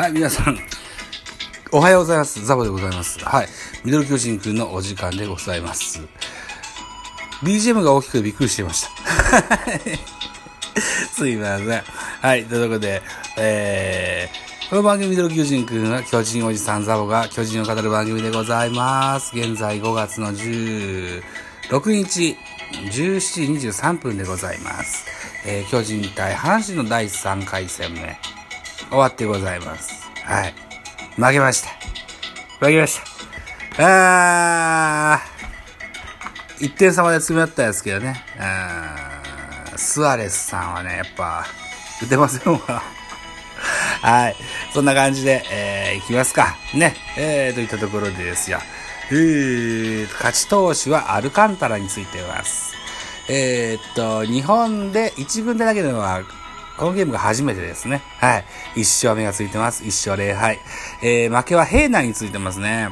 はい、皆さん、おはようございます。ザボでございます。はい。ミドル巨人くんのお時間でございます。BGM が大きくびっくりしていました。すいません。はい。ということで、えー、この番組ミドル巨人くんは巨人おじさんザボが巨人を語る番組でございます。現在5月の16日、17時23分でございます。えー、巨人対阪神の第3回戦目。終わってございます。はい。負けました。負けました。あー、1点差まで詰め合ったんですけどね。あースアレスさんはね、やっぱ、打てませんわ。はい。そんな感じで、えー、いきますか。ね。えー、といったところでですよ。えー、勝ち投手はアルカンタラについています。えー、っと、日本で1軍で投げるのはこのゲームが初めてですね。はい。1勝目がついてます。1勝0敗。えー、負けは平内についてますね。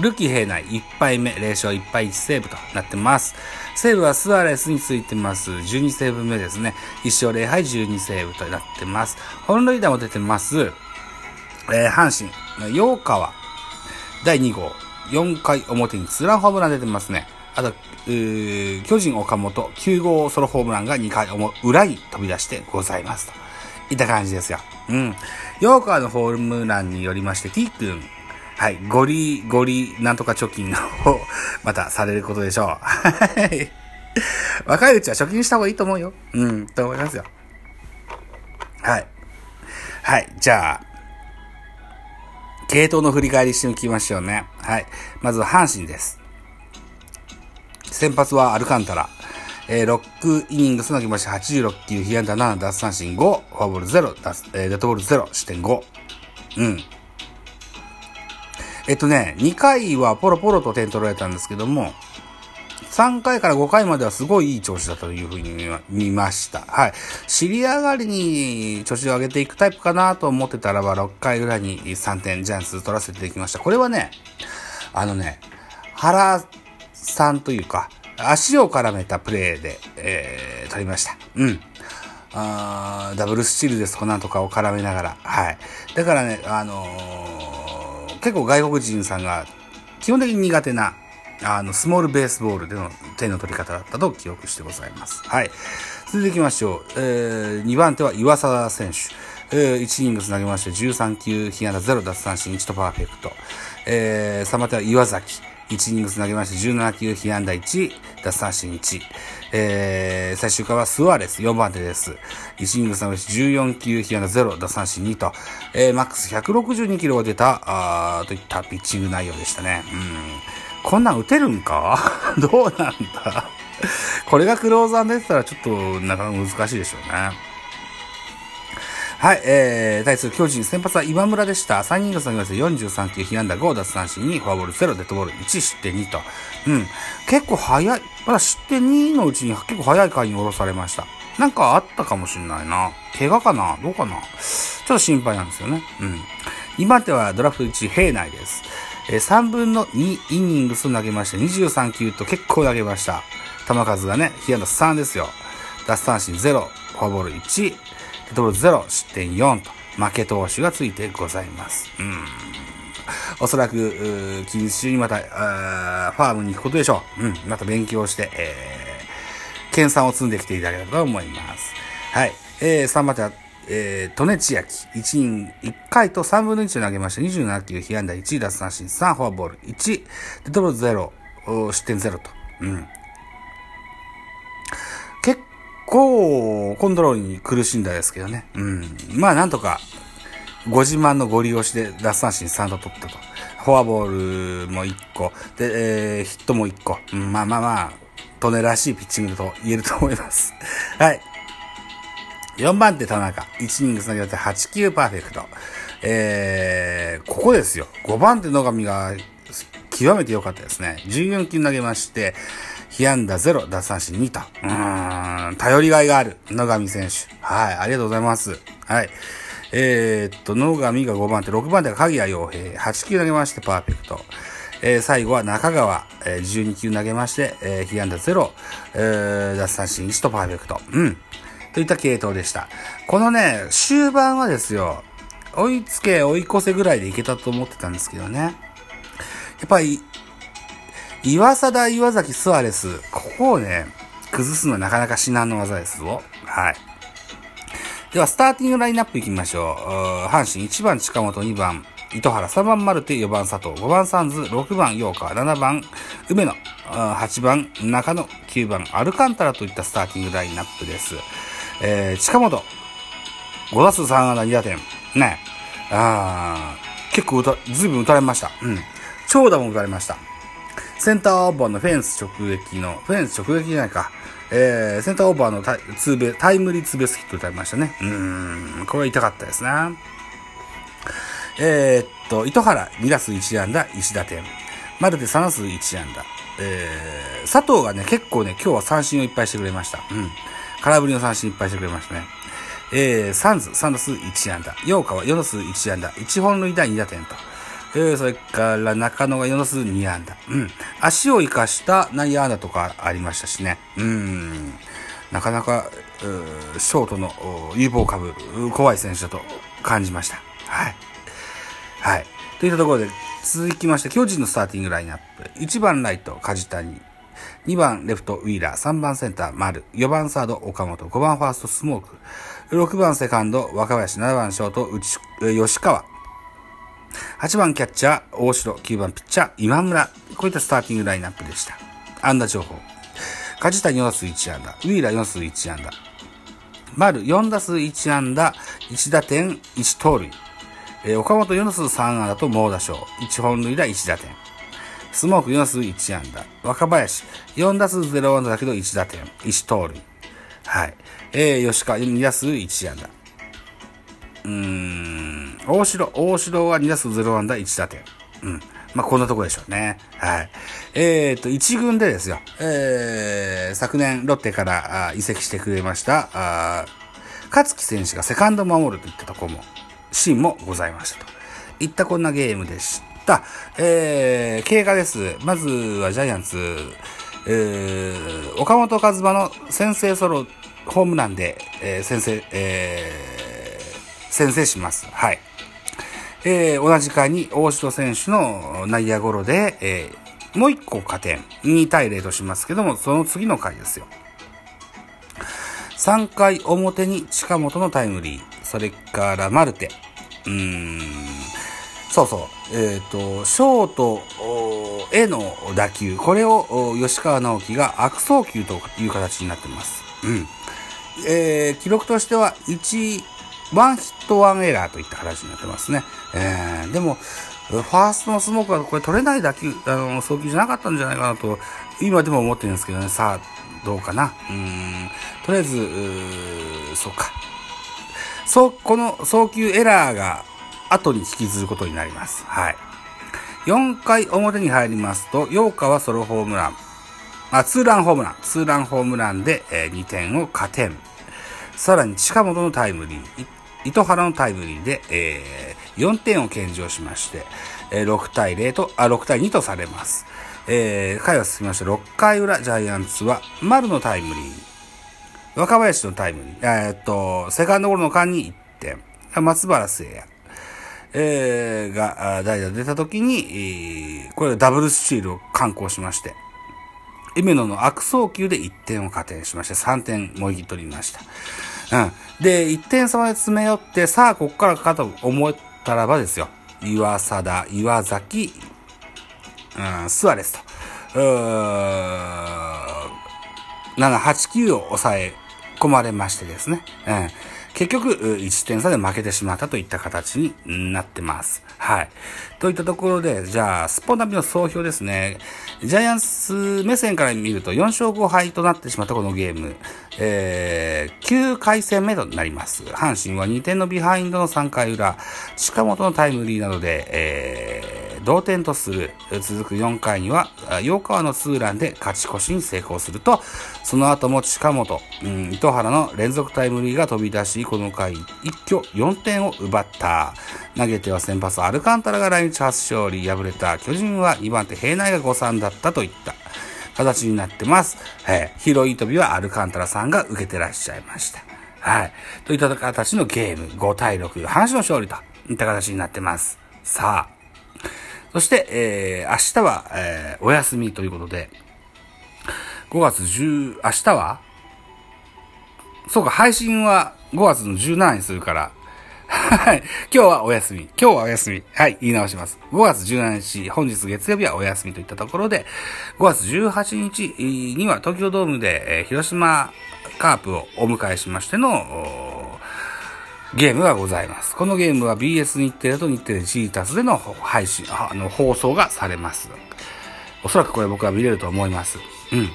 ルキ平内1敗目、0勝1敗1セーブとなってます。セーブはスアレスについてます。12セーブ目ですね。1勝0敗12セーブとなってます。本塁打も出てます。えー、阪神、洋川、第2号、4回表にツーランホームラン出てますね。あと、巨人岡本9号ソロホームランが2回裏に飛び出してございますと。いった感じですよ。うん。ヨーカーのホームランによりまして、T 君、はい、ゴリ、ゴリ、なんとか貯金を、またされることでしょう。はい。若いうちは貯金した方がいいと思うよ。うん、と思いますよ。はい。はい、じゃあ、系統の振り返りしておきましょうね。はい。まずは阪神です。先発はアルカンタラ。えー、6イニングス投げまして86球、被安打7、奪三振5、フォアボール0、えー、デッドボール0、失点5。うん。えっとね、2回はポロポロと点取られたんですけども、3回から5回まではすごいいい調子だというふうに見ました。はい。尻上がりに調子を上げていくタイプかなと思ってたらば、6回ぐらいに3点ジャイアンツ取らせていきました。これはね、あのね、原3というか、足を絡めたプレーで、えー、取りました。うん。あダブルスチールですかなんとかを絡めながら。はい。だからね、あのー、結構外国人さんが基本的に苦手な、あの、スモールベースボールでの点の取り方だったと記憶してございます。はい。続いていきましょう。えー、2番手は岩沢選手。えー、1イニングつなげまして13球、被安打0奪三振1とパーフェクト。えー、3番手は岩崎。1イニングつなげまして17球被安打1、奪三振1。えー、最終回はスアレス、4番手です。1イニングつなげまして14球被安打0、奪三振2と、えー、マックス162キロが出た、あといったピッチング内容でしたね。うん。こんなん打てるんか？どうなんだ？これがクローザーに出てたらちょっとなかなか難しいでしょうね。はい、えー、対する巨人、先発は今村でした。3人が下げまして43球、被安打5、奪三振2、フォアボール0、デッドボール1、失点2と。うん。結構早い、まだ失点2のうちに結構早い回に下ろされました。なんかあったかもしんないな。怪我かな？どうかな？ちょっと心配なんですよね。うん。今手はドラフト1、平内です。えー、3分の2イニングス投げまして23球と結構投げました。球数がね、被安打3ですよ。奪三振0、フォアボール1、デッドボール0、失点4と、負け投手がついてございます。うん。おそらく、近日中にまた、ファームに行くことでしょう。うん。また勉強して、えー、研鑽を積んできていただければと思います。はい。えー、3番手は、えー、利根千秋。1人、1回と3分の1を投げました。27球、被安打1、奪三振3、フォアボール1、デッドボール0、失点0と。うん。構コントロールに苦しんだですけどね。うん。まあなんとか、ご自慢のご利用しで奪三振3度取ったと。フォアボールも1個。で、えー、ヒットも1個。うん、まあまあまあ、トネらしいピッチングと言えると思います。はい。4番手田中。1イニングつなげて8球パーフェクト。えー、ここですよ。5番手野上が極めて良かったですね。14球投げまして、被安打0、奪三振2と。うーん、頼りがいがある、野上選手。はい、ありがとうございます。はい。えー、っと、野上が5番手、6番手が鍵谷洋平、8球投げましてパーフェクト。えー、最後は中川、えー、12球投げまして、えー、被安打0、えー、奪三振1とパーフェクト。うん。といった系統でした。このね、終盤はですよ、追いつけ、追い越せぐらいでいけたと思ってたんですけどね。やっぱり、岩貞、岩崎、スアレス、ここをね、崩すのはなかなか至難の技ですぞ。はい。では、スターティングラインナップいきましょう。阪神1番近本、2番糸原、3番マルテ、4番佐藤、5番サンズ、6番陽川、7番梅野、8番中野、9番アルカンタラといったスターティングラインナップです。えー、近本、5打数3安打2打点。ね。あー、結構打た、ずいぶん打たれました。うん。長打も打たれました。センターオーバーのフェンス直撃の、フェンス直撃じゃないか。えー、センターオーバーのタイツーベタイムリーツーベースヒット打たれましたね。うん、これは痛かったですね。えー、っと、糸原2打数1安打1打点。マルテ3打数1安打。えー、佐藤がね、結構ね、今日は三振をいっぱいしてくれました。うん。空振りの三振いっぱいしてくれましたね。えー、サンズ3打数1安打。ヨーカは4打数1安打。1本塁打2打点と。えー、それから中野が4打数2安打。うん。足を生かした内野安打とかありましたしね。うん。なかなか、ショートの有望株、怖い選手だと感じました。はい。はい。といったところで、続きまして、巨人のスターティングラインナップ。1番ライト、梶谷。2番レフト、ウィーラー。3番センター、丸。4番サード、岡本。5番ファースト、スモーク。6番セカンド、若林。7番ショート、内、吉川。8番キャッチャー、大城。9番ピッチャー、今村。こういったスターティングラインナップでした。安打情報。梶谷4打数1安打。ウィーラー4打数1安打。丸4打数1安打、1打点、1盗塁。えー、岡本4打数3安打と猛打賞。1本塁打1打点。スモーク4打数1安打。若林4打数0安打だけど1打点。1盗塁。はい。えー、吉川2打数1安打。うーん、大城、大城は2打数0安打1打点。うん。まあ、こんなとこでしょうね。はい。えっ、ー、と、一軍でですよ。えー、昨年ロッテから移籍してくれました、あ勝木選手がセカンド守るといったとこもシーンもございましたと。いったこんなゲームでした。えー、経過です。まずはジャイアンツ、えー、岡本和真の先制ソロホームランで、えー、先制、えー、先制します。はい。えー、同じ回に大城選手の内野ゴロで、えー、もう一個加点。2対0としますけども、その次の回ですよ。3回表に近本のタイムリー。それからマルテ。うーん。そうそう。えっ、ー、と、ショートへの打球。これを吉川直樹が悪送球という形になってます。うん。えー、記録としては1、ワンヒットワンエラーといった形になってますね。えー、でも、ファーストのスモークはこれ取れない打球、あの、送球じゃなかったんじゃないかなと、今でも思ってるんですけどね。さあ、どうかな。うん。とりあえず、そうか。そう、この送球エラーが後に引きずることになります。はい。4回表に入りますと、8日はソロホームラン。あ、ツーランホームラン。ツーランホームランで、えー、2点を加点。さらに近本のタイムリー。糸原のタイムリーで、えー、4点を献上しまして、えー、6対0と、あ、6対2とされます。えー、回は進みまして、6回裏、ジャイアンツは、丸のタイムリー。若林のタイムに、えー、っと、セカンドゴロの間に1点。松原聖也。えー、が、代打出た時に、えー、これダブルスチールを敢行しまして、梅野の悪送球で1点を加点しまして、3点もぎ取りました。うん。で、1点差まで詰め寄って、さあ、ここからかと思ったらばですよ。岩貞、岩崎、うん、スアレスと。うー7、8、9を抑え込まれましてですね。うん、結局、1点差で負けてしまったといった形になってます。はい。といったところで、じゃあ、スポナビの総評ですね。ジャイアンツ目線から見ると4勝5敗となってしまったこのゲーム。えー、9回戦目となります。阪神は2点のビハインドの3回裏、近本のタイムリーなどで、えー、同点とする。続く4回には、洋川のツーランで勝ち越しに成功すると、その後も近本、うん、糸原の連続タイムリーが飛び出し、この回一挙4点を奪った。投げては先発アルカンタラが来日初勝利。敗れた巨人は2番手平内が誤算だったといった形になってます。えー、広い飛びはアルカンタラさんが受けてらっしゃいました。はい。といった形のゲーム、5対6、阪神の勝利といった形になってます。さあ。そして、えー、明日は、えー、お休みということで、5月10、明日はそうか、配信は5月の17日にするから、はい。今日はお休み。今日はお休み。はい。言い直します。5月17日、本日月曜日はお休みといったところで、5月18日には東京ドームで、えー、広島カープをお迎えしましての、ゲームがございます。このゲームは BS 日テレと日テレジータスでの配信、あの、放送がされます。おそらくこれ僕は見れると思います。うん。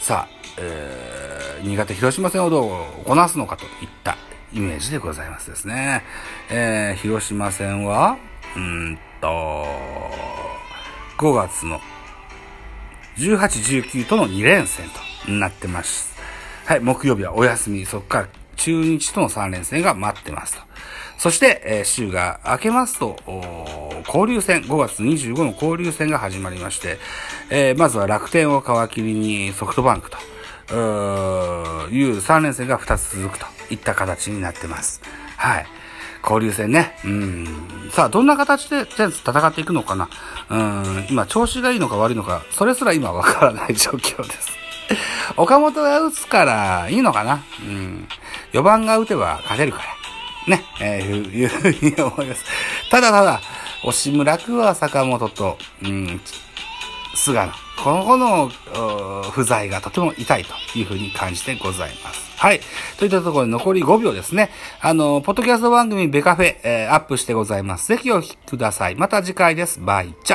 さあ、えー、新潟広島戦をどうこなすのかといったイメージでございますですね。えー、広島戦は、うんと、5月の18、19との2連戦となってます。はい、木曜日はお休み、そこから中日との3連戦が待ってますと。そして、えー、週が明けますと、交流戦、5月25の交流戦が始まりまして、えー、まずは楽天を皮切りにソフトバンクと、ういう3連戦が2つ続くといった形になってます。はい。交流戦ね。うん。さあ、どんな形でジャイアンツ戦っていくのかなうん。今、調子がいいのか悪いのか、それすら今わからない状況です。岡本が打つからいいのかなうん。4番が打てば勝てるから。ね。えー、いうふうに思います。ただただ、押村区は坂本と、うん、菅野。この子の不在がとても痛いというふうに感じてございます。はい。といったところで残り5秒ですね。あの、ポッドキャスト番組ベカフェ、えー、アップしてございます。ぜひお聞きください。また次回です。バイチャ。